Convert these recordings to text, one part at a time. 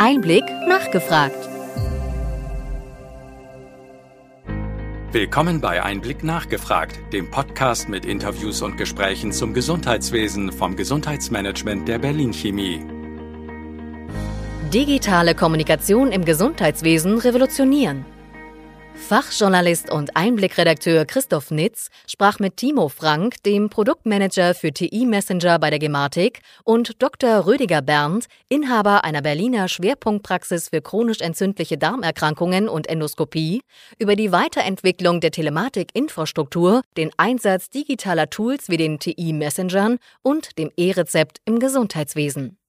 Einblick nachgefragt. Willkommen bei Einblick nachgefragt, dem Podcast mit Interviews und Gesprächen zum Gesundheitswesen vom Gesundheitsmanagement der Berlin Chemie. Digitale Kommunikation im Gesundheitswesen revolutionieren. Fachjournalist und Einblickredakteur Christoph Nitz sprach mit Timo Frank, dem Produktmanager für TI Messenger bei der Gematik, und Dr. Rüdiger Berndt, Inhaber einer Berliner Schwerpunktpraxis für chronisch entzündliche Darmerkrankungen und Endoskopie, über die Weiterentwicklung der Telematik-Infrastruktur, den Einsatz digitaler Tools wie den TI Messengern und dem E-Rezept im Gesundheitswesen.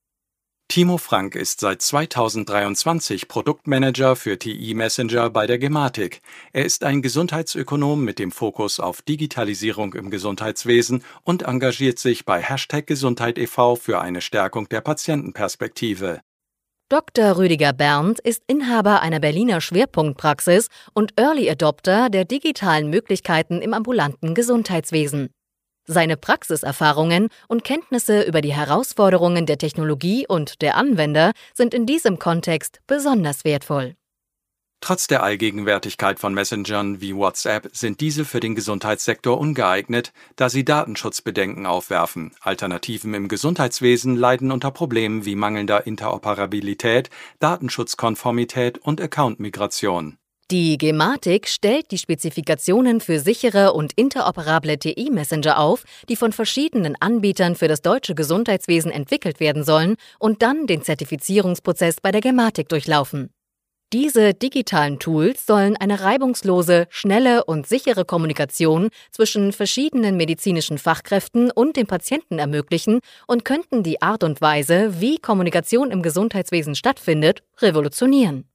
Timo Frank ist seit 2023 Produktmanager für TI Messenger bei der Gematik. Er ist ein Gesundheitsökonom mit dem Fokus auf Digitalisierung im Gesundheitswesen und engagiert sich bei Hashtag Gesundheit e.V. für eine Stärkung der Patientenperspektive. Dr. Rüdiger Berndt ist Inhaber einer Berliner Schwerpunktpraxis und Early Adopter der digitalen Möglichkeiten im ambulanten Gesundheitswesen. Seine Praxiserfahrungen und Kenntnisse über die Herausforderungen der Technologie und der Anwender sind in diesem Kontext besonders wertvoll. Trotz der Allgegenwärtigkeit von Messengern wie WhatsApp sind diese für den Gesundheitssektor ungeeignet, da sie Datenschutzbedenken aufwerfen. Alternativen im Gesundheitswesen leiden unter Problemen wie mangelnder Interoperabilität, Datenschutzkonformität und Accountmigration. Die Gematik stellt die Spezifikationen für sichere und interoperable TI-Messenger auf, die von verschiedenen Anbietern für das deutsche Gesundheitswesen entwickelt werden sollen und dann den Zertifizierungsprozess bei der Gematik durchlaufen. Diese digitalen Tools sollen eine reibungslose, schnelle und sichere Kommunikation zwischen verschiedenen medizinischen Fachkräften und dem Patienten ermöglichen und könnten die Art und Weise, wie Kommunikation im Gesundheitswesen stattfindet, revolutionieren.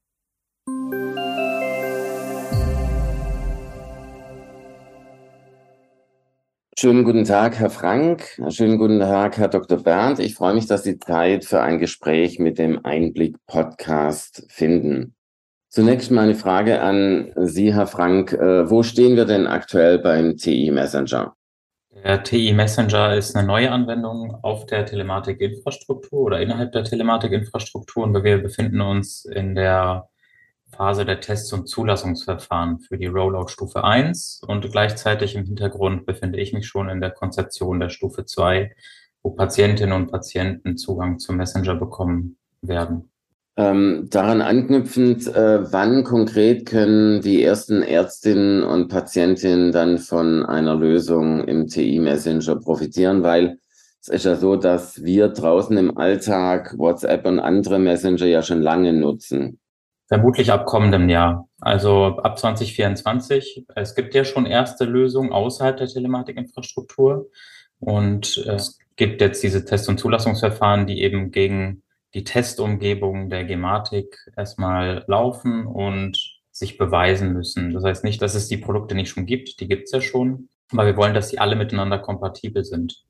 Schönen guten Tag, Herr Frank. Schönen guten Tag, Herr Dr. Berndt. Ich freue mich, dass Sie Zeit für ein Gespräch mit dem Einblick-Podcast finden. Zunächst mal eine Frage an Sie, Herr Frank. Äh, wo stehen wir denn aktuell beim TI Messenger? Der TI Messenger ist eine neue Anwendung auf der Telematik-Infrastruktur oder innerhalb der Telematik-Infrastruktur und wir befinden uns in der Phase der Tests und Zulassungsverfahren für die Rollout Stufe 1 und gleichzeitig im Hintergrund befinde ich mich schon in der Konzeption der Stufe 2, wo Patientinnen und Patienten Zugang zum Messenger bekommen werden. Ähm, daran anknüpfend, äh, wann konkret können die ersten Ärztinnen und Patientinnen dann von einer Lösung im TI-Messenger profitieren? Weil es ist ja so, dass wir draußen im Alltag WhatsApp und andere Messenger ja schon lange nutzen. Vermutlich ab kommendem Jahr, also ab 2024. Es gibt ja schon erste Lösungen außerhalb der Telematikinfrastruktur und es gibt jetzt diese Test- und Zulassungsverfahren, die eben gegen die Testumgebung der Gematik erstmal laufen und sich beweisen müssen. Das heißt nicht, dass es die Produkte nicht schon gibt, die gibt es ja schon, aber wir wollen, dass sie alle miteinander kompatibel sind.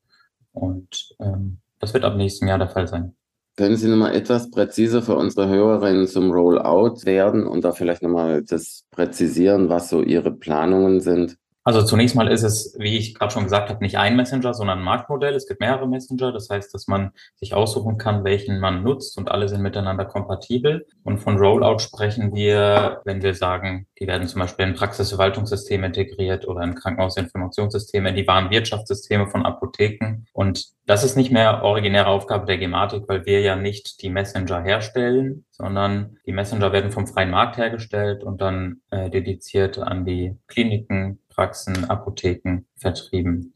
Und ähm, das wird ab nächstem Jahr der Fall sein. Können Sie nochmal etwas präziser für unsere Hörerinnen zum Rollout werden und da vielleicht nochmal das präzisieren, was so Ihre Planungen sind? Also zunächst mal ist es, wie ich gerade schon gesagt habe, nicht ein Messenger, sondern ein Marktmodell. Es gibt mehrere Messenger. Das heißt, dass man sich aussuchen kann, welchen man nutzt und alle sind miteinander kompatibel. Und von Rollout sprechen wir, wenn wir sagen, die werden zum Beispiel in Praxisverwaltungssysteme integriert oder in Krankenhausinformationssysteme, in die Warenwirtschaftssysteme von Apotheken. Und das ist nicht mehr originäre Aufgabe der Gematik, weil wir ja nicht die Messenger herstellen, sondern die Messenger werden vom freien Markt hergestellt und dann äh, dediziert an die Kliniken, Praxen, Apotheken vertrieben.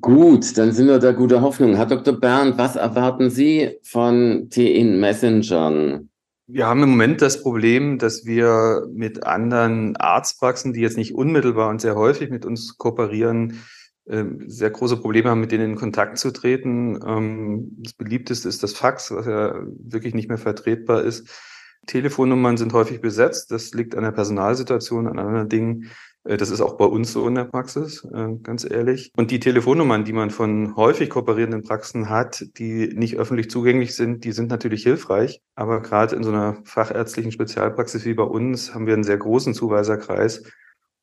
Gut, dann sind wir da guter Hoffnung. Herr Dr. Bernd, was erwarten Sie von TIN Messengern? Wir haben im Moment das Problem, dass wir mit anderen Arztpraxen, die jetzt nicht unmittelbar und sehr häufig mit uns kooperieren, ähm, sehr große Probleme haben, mit denen in Kontakt zu treten. Ähm, das beliebteste ist das Fax, was ja wirklich nicht mehr vertretbar ist. Telefonnummern sind häufig besetzt. Das liegt an der Personalsituation, an anderen Dingen. Äh, das ist auch bei uns so in der Praxis, äh, ganz ehrlich. Und die Telefonnummern, die man von häufig kooperierenden Praxen hat, die nicht öffentlich zugänglich sind, die sind natürlich hilfreich. Aber gerade in so einer fachärztlichen Spezialpraxis wie bei uns haben wir einen sehr großen Zuweiserkreis.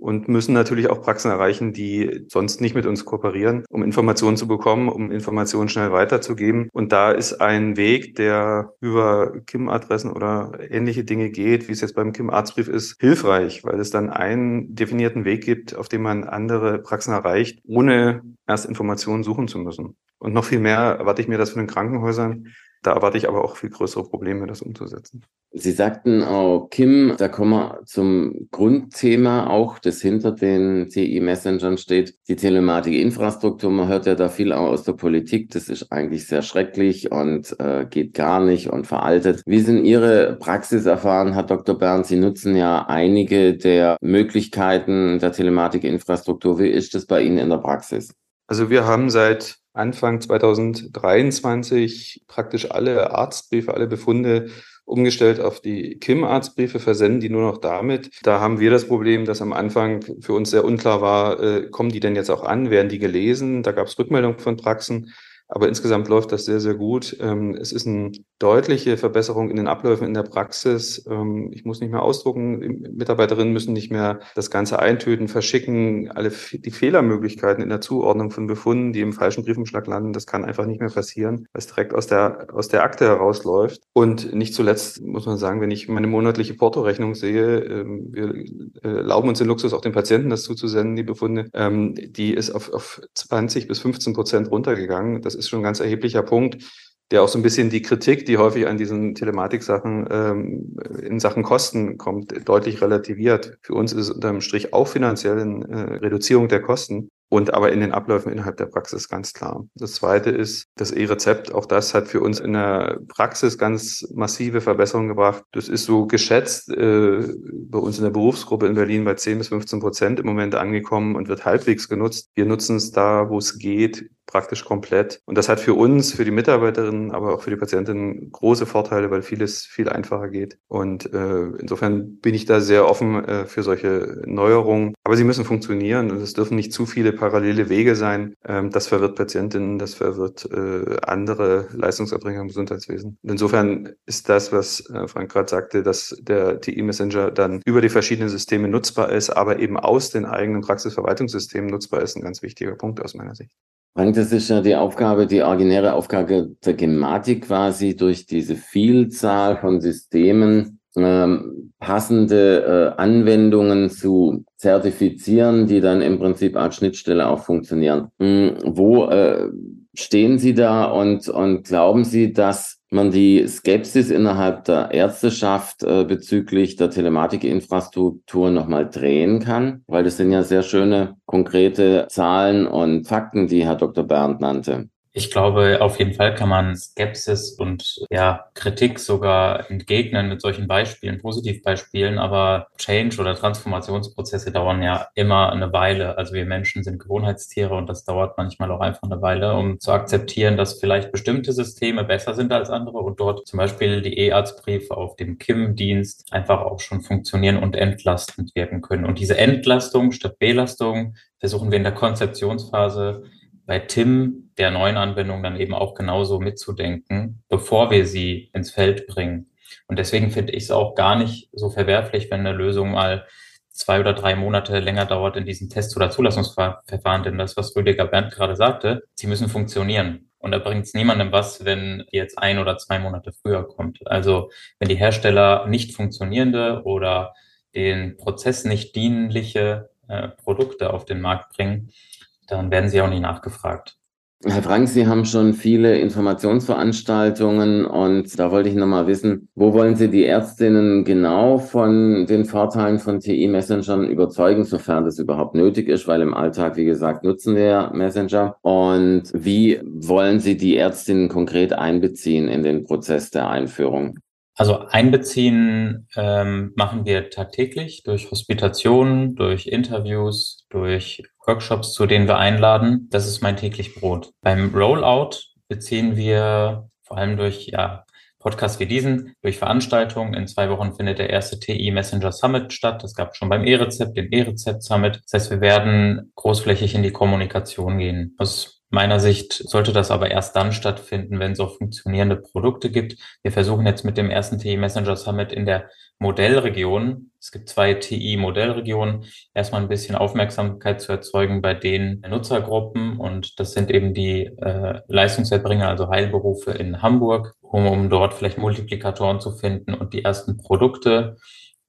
Und müssen natürlich auch Praxen erreichen, die sonst nicht mit uns kooperieren, um Informationen zu bekommen, um Informationen schnell weiterzugeben. Und da ist ein Weg, der über KIM-Adressen oder ähnliche Dinge geht, wie es jetzt beim KIM-Arztbrief ist, hilfreich, weil es dann einen definierten Weg gibt, auf dem man andere Praxen erreicht, ohne erst Informationen suchen zu müssen. Und noch viel mehr erwarte ich mir das von den Krankenhäusern, da erwarte ich aber auch viel größere Probleme, das umzusetzen. Sie sagten auch, Kim, da kommen wir zum Grundthema auch, das hinter den TI-Messengern steht, die Telematik-Infrastruktur. Man hört ja da viel auch aus der Politik. Das ist eigentlich sehr schrecklich und äh, geht gar nicht und veraltet. Wie sind Ihre Praxiserfahrungen, Herr Dr. Bernd? Sie nutzen ja einige der Möglichkeiten der Telematik-Infrastruktur. Wie ist das bei Ihnen in der Praxis? Also wir haben seit Anfang 2023 praktisch alle Arztbriefe, alle Befunde umgestellt auf die KIM-Arztbriefe, versenden die nur noch damit. Da haben wir das Problem, dass am Anfang für uns sehr unklar war, äh, kommen die denn jetzt auch an, werden die gelesen? Da gab es Rückmeldungen von Praxen. Aber insgesamt läuft das sehr, sehr gut. Ähm, es ist eine deutliche Verbesserung in den Abläufen in der Praxis. Ähm, ich muss nicht mehr ausdrucken. Mitarbeiterinnen müssen nicht mehr das Ganze eintöten, verschicken. Alle die Fehlermöglichkeiten in der Zuordnung von Befunden, die im falschen Briefumschlag landen, das kann einfach nicht mehr passieren, weil es direkt aus der, aus der Akte herausläuft. Und nicht zuletzt muss man sagen, wenn ich meine monatliche Portorechnung sehe, ähm, wir äh, erlauben uns den Luxus, auch den Patienten das zuzusenden, die Befunde, die ist auf, auf 20 bis 15 Prozent runtergegangen. Das ist ist schon ein ganz erheblicher Punkt, der auch so ein bisschen die Kritik, die häufig an diesen Telematik-Sachen ähm, in Sachen Kosten kommt, deutlich relativiert. Für uns ist es unterm Strich auch finanziell eine äh, Reduzierung der Kosten und aber in den Abläufen innerhalb der Praxis ganz klar. Das zweite ist das E-Rezept. Auch das hat für uns in der Praxis ganz massive Verbesserungen gebracht. Das ist so geschätzt äh, bei uns in der Berufsgruppe in Berlin bei 10 bis 15 Prozent im Moment angekommen und wird halbwegs genutzt. Wir nutzen es da, wo es geht, praktisch komplett. Und das hat für uns, für die Mitarbeiterinnen, aber auch für die Patientinnen große Vorteile, weil vieles viel einfacher geht. Und äh, insofern bin ich da sehr offen äh, für solche Neuerungen. Aber sie müssen funktionieren und es dürfen nicht zu viele parallele Wege sein. Ähm, das verwirrt Patientinnen, das verwirrt äh, andere Leistungserbringer im Gesundheitswesen. Und insofern ist das, was äh, Frank gerade sagte, dass der TI-Messenger dann über die verschiedenen Systeme nutzbar ist, aber eben aus den eigenen Praxisverwaltungssystemen nutzbar ist, ein ganz wichtiger Punkt aus meiner Sicht. Frank, das ist ja die Aufgabe, die originäre Aufgabe der Gematik quasi durch diese Vielzahl von Systemen ähm, passende äh, Anwendungen zu zertifizieren, die dann im Prinzip als Schnittstelle auch funktionieren. Hm, wo äh, stehen Sie da und, und glauben Sie, dass man die Skepsis innerhalb der Ärzteschaft äh, bezüglich der Telematikinfrastruktur nochmal drehen kann? Weil das sind ja sehr schöne, konkrete Zahlen und Fakten, die Herr Dr. Bernd nannte. Ich glaube, auf jeden Fall kann man Skepsis und ja, Kritik sogar entgegnen mit solchen Beispielen, Positivbeispielen, aber Change oder Transformationsprozesse dauern ja immer eine Weile. Also wir Menschen sind Gewohnheitstiere und das dauert manchmal auch einfach eine Weile, um zu akzeptieren, dass vielleicht bestimmte Systeme besser sind als andere und dort zum Beispiel die E-Arztbriefe auf dem KIM-Dienst einfach auch schon funktionieren und entlastend wirken können. Und diese Entlastung statt Belastung versuchen wir in der Konzeptionsphase bei Tim der neuen Anwendung dann eben auch genauso mitzudenken, bevor wir sie ins Feld bringen. Und deswegen finde ich es auch gar nicht so verwerflich, wenn eine Lösung mal zwei oder drei Monate länger dauert in diesen Tests- oder Zulassungsverfahren. Denn das, was Rüdiger Berndt gerade sagte, sie müssen funktionieren. Und da bringt es niemandem was, wenn jetzt ein oder zwei Monate früher kommt. Also wenn die Hersteller nicht funktionierende oder den Prozess nicht dienliche äh, Produkte auf den Markt bringen, dann werden sie auch nicht nachgefragt. Herr Frank, Sie haben schon viele Informationsveranstaltungen und da wollte ich nochmal wissen, wo wollen Sie die Ärztinnen genau von den Vorteilen von TI-Messengern überzeugen, sofern das überhaupt nötig ist, weil im Alltag, wie gesagt, nutzen wir Messenger. Und wie wollen Sie die Ärztinnen konkret einbeziehen in den Prozess der Einführung? Also einbeziehen ähm, machen wir tagtäglich durch Hospitationen, durch Interviews, durch Workshops, zu denen wir einladen. Das ist mein täglich Brot. Beim Rollout beziehen wir vor allem durch ja, Podcasts wie diesen, durch Veranstaltungen. In zwei Wochen findet der erste TI Messenger Summit statt. Das gab schon beim E-Rezept, den E-Rezept Summit. Das heißt, wir werden großflächig in die Kommunikation gehen. Aus meiner Sicht sollte das aber erst dann stattfinden, wenn es auch funktionierende Produkte gibt. Wir versuchen jetzt mit dem ersten TI Messenger Summit in der Modellregion, es gibt zwei TI-Modellregionen, erstmal ein bisschen Aufmerksamkeit zu erzeugen bei den Nutzergruppen und das sind eben die äh, Leistungserbringer, also Heilberufe in Hamburg, um, um dort vielleicht Multiplikatoren zu finden und die ersten Produkte,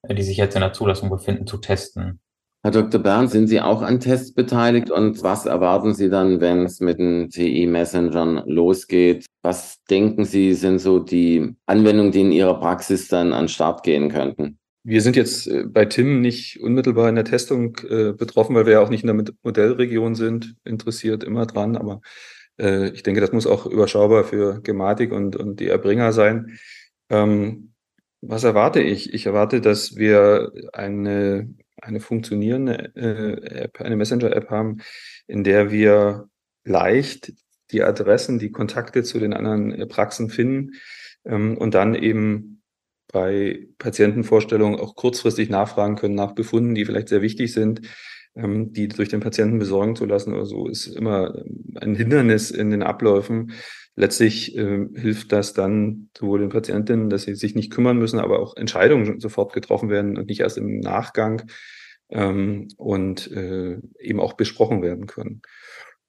äh, die sich jetzt in der Zulassung befinden, zu testen. Herr Dr. Bern, sind Sie auch an Tests beteiligt und was erwarten Sie dann, wenn es mit den TI-Messengern losgeht? Was denken Sie, sind so die Anwendungen, die in Ihrer Praxis dann an Start gehen könnten? Wir sind jetzt äh, bei Tim nicht unmittelbar in der Testung äh, betroffen, weil wir ja auch nicht in der Modellregion sind, interessiert immer dran, aber äh, ich denke, das muss auch überschaubar für Gematik und, und die Erbringer sein. Ähm, was erwarte ich? Ich erwarte, dass wir eine eine funktionierende äh, App, eine Messenger-App haben, in der wir leicht die Adressen, die Kontakte zu den anderen äh, Praxen finden ähm, und dann eben bei Patientenvorstellungen auch kurzfristig nachfragen können nach Befunden, die vielleicht sehr wichtig sind, ähm, die durch den Patienten besorgen zu lassen oder so, ist immer ähm, ein Hindernis in den Abläufen. Letztlich äh, hilft das dann sowohl den Patientinnen, dass sie sich nicht kümmern müssen, aber auch Entscheidungen sofort getroffen werden und nicht erst im Nachgang ähm, und äh, eben auch besprochen werden können.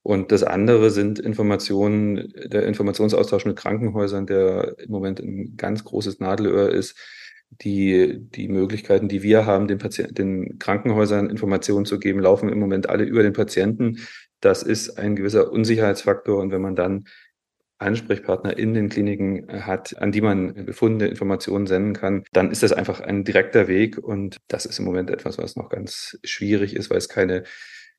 Und das andere sind Informationen, der Informationsaustausch mit Krankenhäusern, der im Moment ein ganz großes Nadelöhr ist. Die, die Möglichkeiten, die wir haben, den, Patienten, den Krankenhäusern Informationen zu geben, laufen im Moment alle über den Patienten. Das ist ein gewisser Unsicherheitsfaktor. Und wenn man dann Ansprechpartner in den Kliniken äh, hat, an die man befundene Informationen senden kann, dann ist das einfach ein direkter Weg. Und das ist im Moment etwas, was noch ganz schwierig ist, weil es keine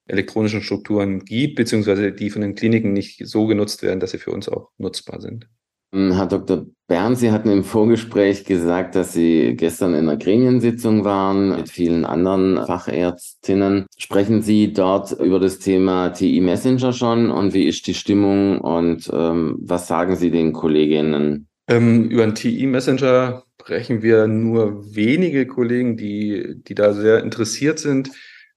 elektronischen Strukturen gibt, beziehungsweise die von den Kliniken nicht so genutzt werden, dass sie für uns auch nutzbar sind. Hm, Herr Dr. Bern, Sie hatten im Vorgespräch gesagt, dass Sie gestern in einer Gremiensitzung waren mit vielen anderen Fachärztinnen. Sprechen Sie dort über das Thema TI Messenger schon und wie ist die Stimmung und ähm, was sagen Sie den Kolleginnen? Ähm, über den TI Messenger sprechen wir nur wenige Kollegen, die, die da sehr interessiert sind.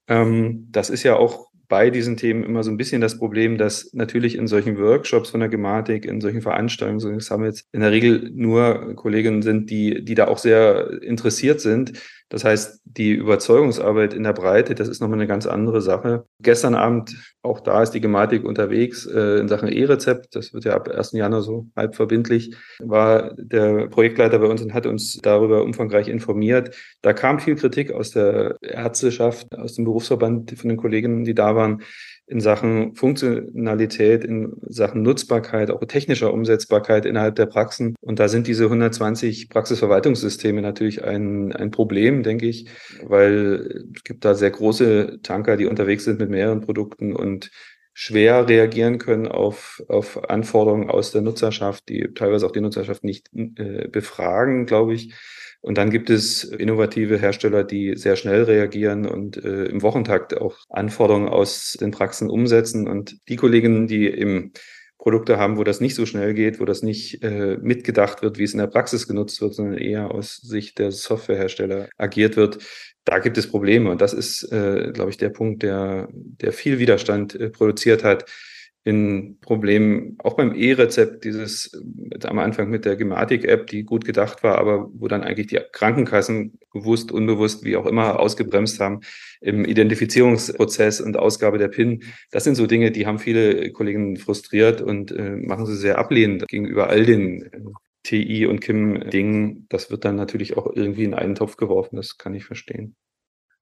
Ähm, das ist ja auch bei diesen Themen immer so ein bisschen das Problem, dass natürlich in solchen Workshops von der Gematik, in solchen Veranstaltungen, solchen Summits in der Regel nur Kolleginnen sind, die, die da auch sehr interessiert sind. Das heißt, die Überzeugungsarbeit in der Breite, das ist nochmal eine ganz andere Sache. Gestern Abend, auch da ist die Gematik unterwegs äh, in Sachen E-Rezept. Das wird ja ab 1. Januar so halb verbindlich. War der Projektleiter bei uns und hat uns darüber umfangreich informiert. Da kam viel Kritik aus der Ärzteschaft, aus dem Berufsverband von den Kolleginnen, die da waren in Sachen Funktionalität, in Sachen Nutzbarkeit, auch technischer Umsetzbarkeit innerhalb der Praxen. Und da sind diese 120 Praxisverwaltungssysteme natürlich ein, ein Problem, denke ich, weil es gibt da sehr große Tanker, die unterwegs sind mit mehreren Produkten und schwer reagieren können auf, auf Anforderungen aus der Nutzerschaft, die teilweise auch die Nutzerschaft nicht äh, befragen, glaube ich. Und dann gibt es innovative Hersteller, die sehr schnell reagieren und äh, im Wochentakt auch Anforderungen aus den Praxen umsetzen. Und die Kolleginnen, die eben Produkte haben, wo das nicht so schnell geht, wo das nicht äh, mitgedacht wird, wie es in der Praxis genutzt wird, sondern eher aus Sicht der Softwarehersteller agiert wird, da gibt es Probleme. Und das ist, äh, glaube ich, der Punkt, der, der viel Widerstand äh, produziert hat in Problemen, auch beim E-Rezept, dieses am Anfang mit der Gematik-App, die gut gedacht war, aber wo dann eigentlich die Krankenkassen bewusst, unbewusst, wie auch immer, ausgebremst haben im Identifizierungsprozess und Ausgabe der PIN. Das sind so Dinge, die haben viele Kollegen frustriert und äh, machen sie sehr ablehnend gegenüber all den äh, TI und KIM-Dingen. Das wird dann natürlich auch irgendwie in einen Topf geworfen, das kann ich verstehen.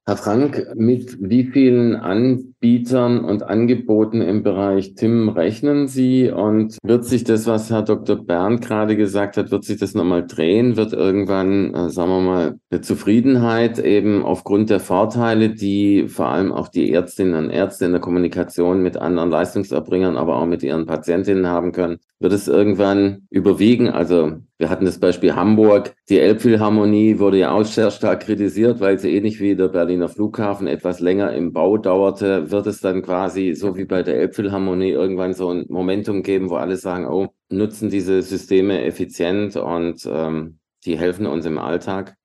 Herr Frank, mit wie vielen Anbietern und Angeboten im Bereich TIM rechnen Sie? Und wird sich das, was Herr Dr. Bernd gerade gesagt hat, wird sich das nochmal drehen? Wird irgendwann, äh, sagen wir mal, eine Zufriedenheit eben aufgrund der Vorteile, die vor allem auch die Ärztinnen und Ärzte in der Kommunikation mit anderen Leistungserbringern, aber auch mit ihren Patientinnen haben können, wird es irgendwann überwiegen? Also wir hatten das Beispiel Hamburg. Die Elbphilharmonie wurde ja auch sehr stark kritisiert, weil sie ähnlich wie der Berliner Flughafen etwas länger im Bau dauerte. Wird es dann quasi so wie bei der Elbphilharmonie irgendwann so ein Momentum geben, wo alle sagen, oh, nutzen diese Systeme effizient und ähm, die helfen uns im Alltag?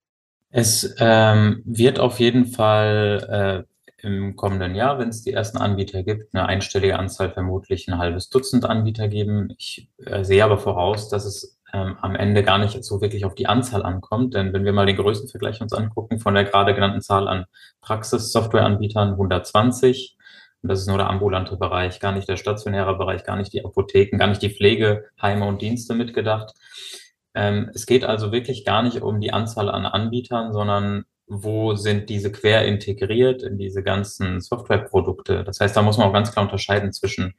Es ähm, wird auf jeden Fall äh, im kommenden Jahr, wenn es die ersten Anbieter gibt, eine einstellige Anzahl vermutlich ein halbes Dutzend Anbieter geben. Ich äh, sehe aber voraus, dass es ähm, am Ende gar nicht so wirklich auf die Anzahl ankommt. Denn wenn wir mal den größten Vergleich uns angucken von der gerade genannten Zahl an Praxissoftwareanbietern, 120, und das ist nur der ambulante Bereich, gar nicht der stationäre Bereich, gar nicht die Apotheken, gar nicht die Pflegeheime und Dienste mitgedacht. Ähm, es geht also wirklich gar nicht um die Anzahl an Anbietern, sondern wo sind diese quer integriert in diese ganzen Softwareprodukte. Das heißt, da muss man auch ganz klar unterscheiden zwischen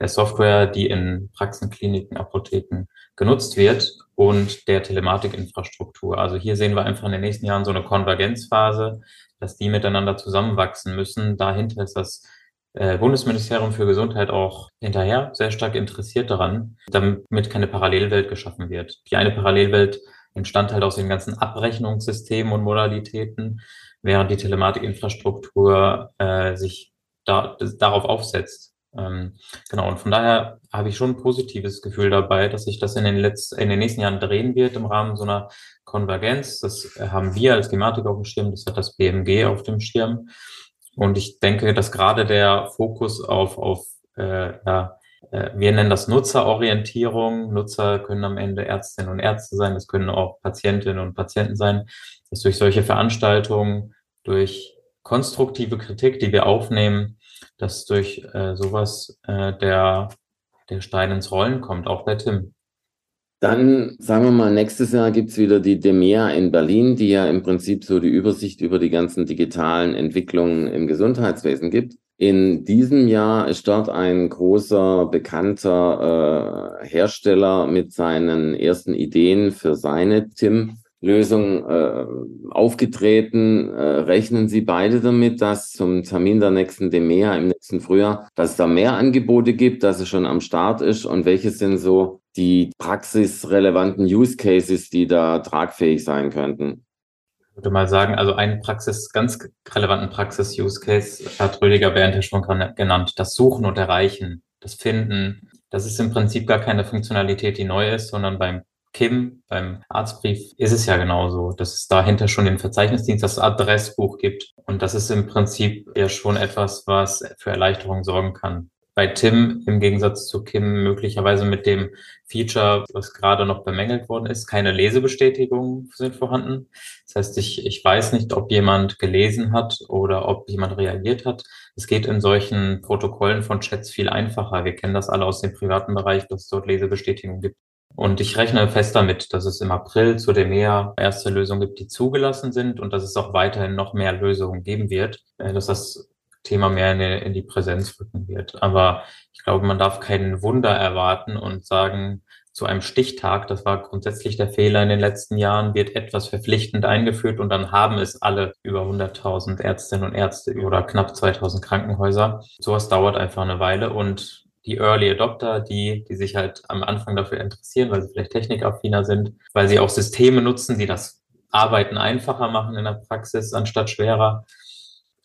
der Software, die in Praxen, Kliniken, Apotheken genutzt wird und der Telematikinfrastruktur. Also hier sehen wir einfach in den nächsten Jahren so eine Konvergenzphase, dass die miteinander zusammenwachsen müssen. Dahinter ist das äh, Bundesministerium für Gesundheit auch hinterher sehr stark interessiert daran, damit keine Parallelwelt geschaffen wird. Die eine Parallelwelt entstand halt aus den ganzen Abrechnungssystemen und Modalitäten, während die Telematikinfrastruktur äh, sich da, darauf aufsetzt. Ähm, genau, und von daher habe ich schon ein positives Gefühl dabei, dass sich das in den, letzten, in den nächsten Jahren drehen wird im Rahmen so einer Konvergenz. Das haben wir als Gematik auf dem Schirm, das hat das BMG auf dem Schirm. Und ich denke, dass gerade der Fokus auf, auf äh, ja, wir nennen das Nutzerorientierung. Nutzer können am Ende Ärztinnen und Ärzte sein, das können auch Patientinnen und Patienten sein, dass durch solche Veranstaltungen, durch konstruktive Kritik, die wir aufnehmen, dass durch äh, sowas äh, der, der Stein ins Rollen kommt, auch bei Tim. Dann sagen wir mal, nächstes Jahr gibt's wieder die DEMEA in Berlin, die ja im Prinzip so die Übersicht über die ganzen digitalen Entwicklungen im Gesundheitswesen gibt. In diesem Jahr ist dort ein großer, bekannter äh, Hersteller mit seinen ersten Ideen für seine TIM-Lösung äh, aufgetreten. Äh, rechnen Sie beide damit, dass zum Termin der nächsten DEMEA im nächsten Frühjahr, dass es da mehr Angebote gibt, dass es schon am Start ist und welche sind so die praxisrelevanten Use Cases, die da tragfähig sein könnten? Würde mal sagen, also einen Praxis, ganz relevanten Praxis-Use-Case hat Rüdiger ja schon genannt. Das Suchen und Erreichen, das Finden. Das ist im Prinzip gar keine Funktionalität, die neu ist, sondern beim KIM, beim Arztbrief, ist es ja genauso, dass es dahinter schon den Verzeichnisdienst, das Adressbuch gibt. Und das ist im Prinzip ja schon etwas, was für Erleichterung sorgen kann bei Tim im Gegensatz zu Kim möglicherweise mit dem Feature, was gerade noch bemängelt worden ist, keine Lesebestätigungen sind vorhanden. Das heißt, ich, ich weiß nicht, ob jemand gelesen hat oder ob jemand reagiert hat. Es geht in solchen Protokollen von Chats viel einfacher. Wir kennen das alle aus dem privaten Bereich, dass es dort Lesebestätigungen gibt. Und ich rechne fest damit, dass es im April zu dem EMEA erste Lösungen gibt, die zugelassen sind und dass es auch weiterhin noch mehr Lösungen geben wird, äh, dass das Thema mehr in die, in die Präsenz rücken wird. Aber ich glaube, man darf kein Wunder erwarten und sagen, zu einem Stichtag, das war grundsätzlich der Fehler in den letzten Jahren, wird etwas verpflichtend eingeführt und dann haben es alle über 100.000 Ärztinnen und Ärzte oder knapp 2.000 Krankenhäuser. Sowas dauert einfach eine Weile und die Early Adopter, die, die sich halt am Anfang dafür interessieren, weil sie vielleicht technikaffiner sind, weil sie auch Systeme nutzen, die das Arbeiten einfacher machen in der Praxis anstatt schwerer,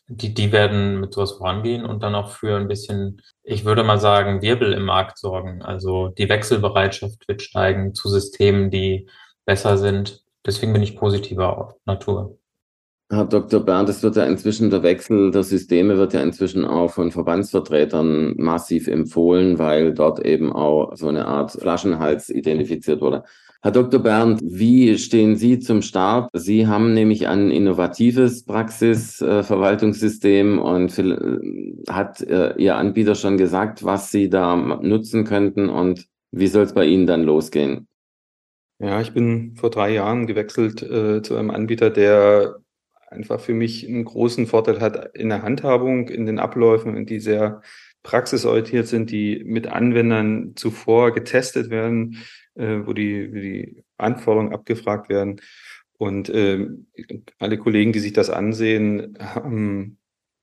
die, die werden mit sowas vorangehen und dann auch für ein bisschen, ich würde mal sagen, Wirbel im Markt sorgen. Also die Wechselbereitschaft wird steigen zu Systemen, die besser sind. Deswegen bin ich positiver Natur. Herr Dr. Bernd, es wird ja inzwischen der Wechsel der Systeme wird ja inzwischen auch von Verbandsvertretern massiv empfohlen, weil dort eben auch so eine Art Flaschenhals identifiziert wurde. Herr Dr. Bernd, wie stehen Sie zum Start? Sie haben nämlich ein innovatives Praxisverwaltungssystem und hat äh, Ihr Anbieter schon gesagt, was Sie da nutzen könnten und wie soll es bei Ihnen dann losgehen? Ja, ich bin vor drei Jahren gewechselt äh, zu einem Anbieter, der einfach für mich einen großen Vorteil hat in der Handhabung, in den Abläufen, die sehr praxisorientiert sind, die mit Anwendern zuvor getestet werden, äh, wo die, die Anforderungen abgefragt werden. Und äh, alle Kollegen, die sich das ansehen, haben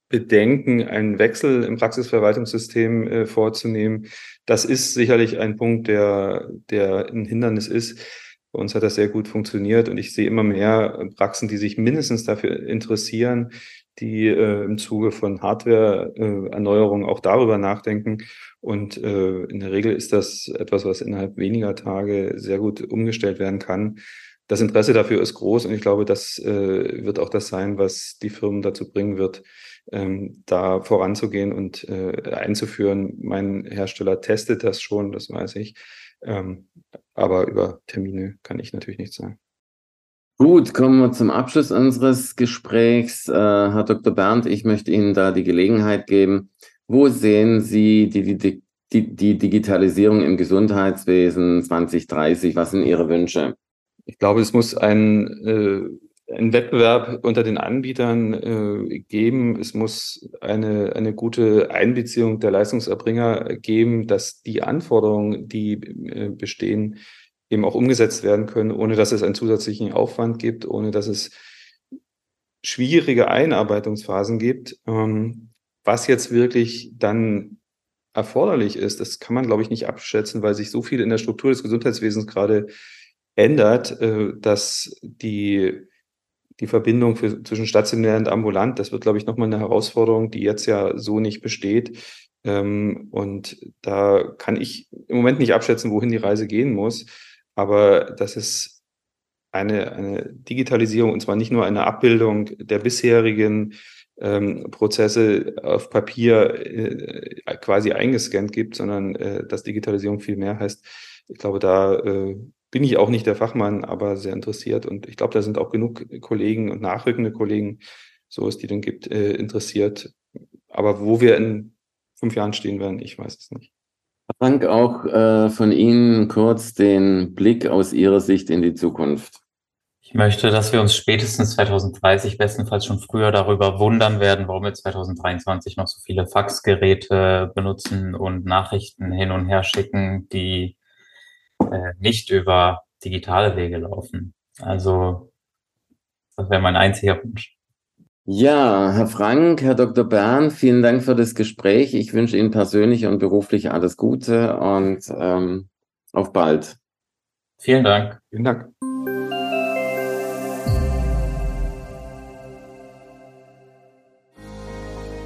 Bedenken, einen Wechsel im Praxisverwaltungssystem äh, vorzunehmen. Das ist sicherlich ein Punkt, der, der ein Hindernis ist. Bei uns hat das sehr gut funktioniert und ich sehe immer mehr Praxen, die sich mindestens dafür interessieren, die äh, im Zuge von Hardware-Erneuerungen äh, auch darüber nachdenken. Und äh, in der Regel ist das etwas, was innerhalb weniger Tage sehr gut umgestellt werden kann. Das Interesse dafür ist groß und ich glaube, das äh, wird auch das sein, was die Firmen dazu bringen wird, ähm, da voranzugehen und äh, einzuführen. Mein Hersteller testet das schon, das weiß ich. Ähm, aber über Termine kann ich natürlich nichts sagen. Gut, kommen wir zum Abschluss unseres Gesprächs. Äh, Herr Dr. Berndt, ich möchte Ihnen da die Gelegenheit geben. Wo sehen Sie die, die, die, die Digitalisierung im Gesundheitswesen 2030? Was sind Ihre Wünsche? Ich glaube, es muss ein, äh, ein Wettbewerb unter den Anbietern äh, geben. Es muss eine, eine gute Einbeziehung der Leistungserbringer geben, dass die Anforderungen, die äh, bestehen, eben auch umgesetzt werden können, ohne dass es einen zusätzlichen Aufwand gibt, ohne dass es schwierige Einarbeitungsphasen gibt. Ähm, was jetzt wirklich dann erforderlich ist, das kann man, glaube ich, nicht abschätzen, weil sich so viel in der Struktur des Gesundheitswesens gerade ändert, äh, dass die, die Verbindung für, zwischen stationär und ambulant, das wird, glaube ich, nochmal eine Herausforderung, die jetzt ja so nicht besteht. Ähm, und da kann ich im Moment nicht abschätzen, wohin die Reise gehen muss. Aber das ist eine, eine Digitalisierung und zwar nicht nur eine Abbildung der bisherigen ähm, Prozesse auf Papier äh, quasi eingescannt gibt, sondern äh, dass Digitalisierung viel mehr heißt. Ich glaube, da äh, bin ich auch nicht der Fachmann, aber sehr interessiert. Und ich glaube, da sind auch genug Kollegen und nachrückende Kollegen, so es die denn gibt, äh, interessiert. Aber wo wir in fünf Jahren stehen werden, ich weiß es nicht. Frank, auch äh, von Ihnen kurz den Blick aus Ihrer Sicht in die Zukunft. Ich möchte, dass wir uns spätestens 2030, bestenfalls schon früher darüber wundern werden, warum wir 2023 noch so viele Faxgeräte benutzen und Nachrichten hin und her schicken, die äh, nicht über digitale Wege laufen. Also das wäre mein einziger Wunsch. Ja, Herr Frank, Herr Dr. Bern, vielen Dank für das Gespräch. Ich wünsche Ihnen persönlich und beruflich alles Gute und ähm, auf bald. Vielen Dank. Vielen Dank.